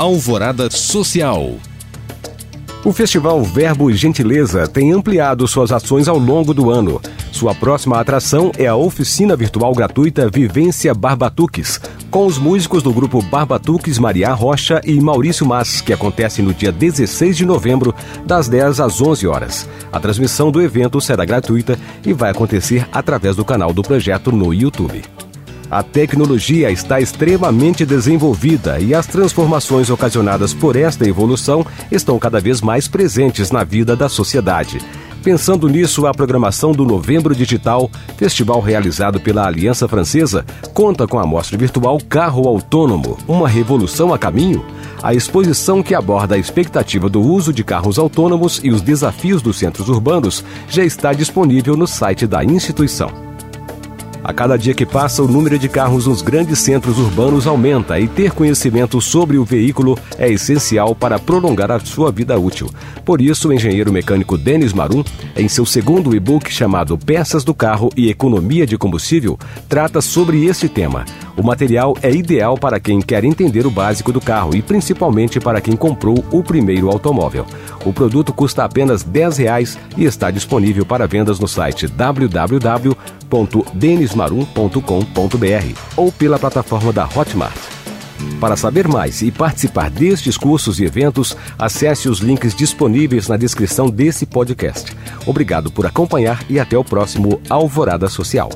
Alvorada Social. O Festival Verbo e Gentileza tem ampliado suas ações ao longo do ano. Sua próxima atração é a oficina virtual gratuita Vivência Barbatuques, com os músicos do grupo Barbatuques Maria Rocha e Maurício Mas, que acontece no dia 16 de novembro, das 10 às 11 horas. A transmissão do evento será gratuita e vai acontecer através do canal do projeto no YouTube. A tecnologia está extremamente desenvolvida e as transformações ocasionadas por esta evolução estão cada vez mais presentes na vida da sociedade. Pensando nisso, a programação do Novembro Digital, festival realizado pela Aliança Francesa, conta com a mostra virtual Carro Autônomo, uma revolução a caminho. A exposição que aborda a expectativa do uso de carros autônomos e os desafios dos centros urbanos já está disponível no site da instituição. A cada dia que passa, o número de carros nos grandes centros urbanos aumenta e ter conhecimento sobre o veículo é essencial para prolongar a sua vida útil. Por isso, o engenheiro mecânico Denis Marum, em seu segundo e-book chamado Peças do Carro e Economia de Combustível, trata sobre este tema. O material é ideal para quem quer entender o básico do carro e principalmente para quem comprou o primeiro automóvel. O produto custa apenas 10 reais e está disponível para vendas no site www.denismarum.com.br ou pela plataforma da Hotmart. Para saber mais e participar destes cursos e eventos, acesse os links disponíveis na descrição desse podcast. Obrigado por acompanhar e até o próximo Alvorada Social.